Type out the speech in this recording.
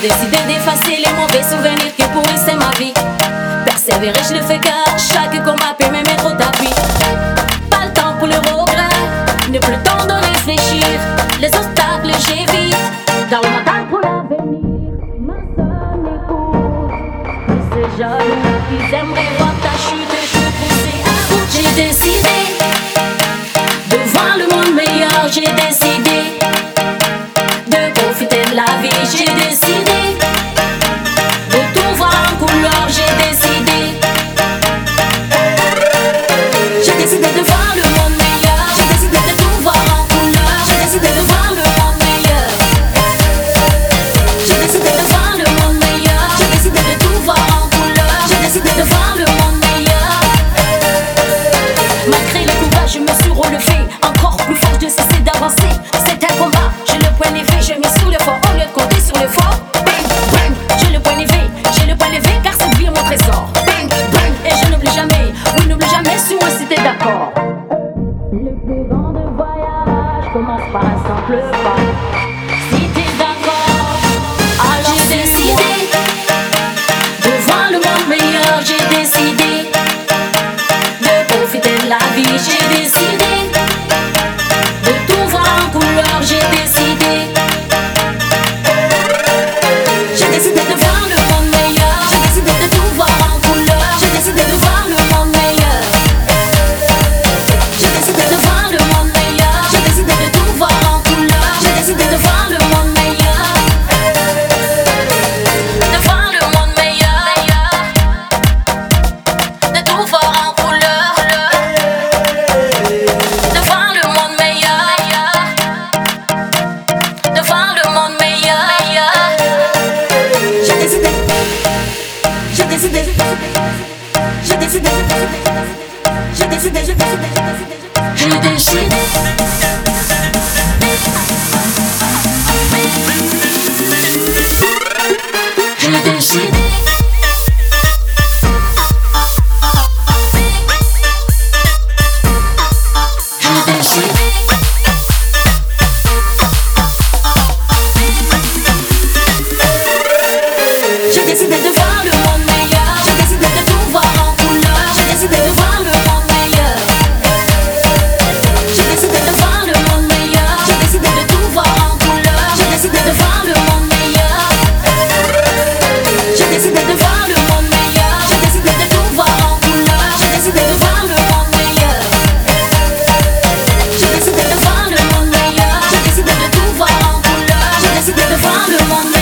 décidé d'effacer les mauvais souvenirs qui pourrissaient ma vie. Persévérer, je le fais car chaque combat peut me mettre au tapis. Pas le temps pour le regret, ne plus le temps de réfléchir. Les obstacles, j'évite. Dans le mental pour l'avenir, ma somme est courte. Mais ces jeunes, ils aimeraient voir ta chute, je poussais à bout. J'ai décidé. Le plus grand de voyage commence par un simple pas. décidé, j'ai décidé, j'ai décidé, j'ai décidé, j'ai décidé, j'ai décidé. るも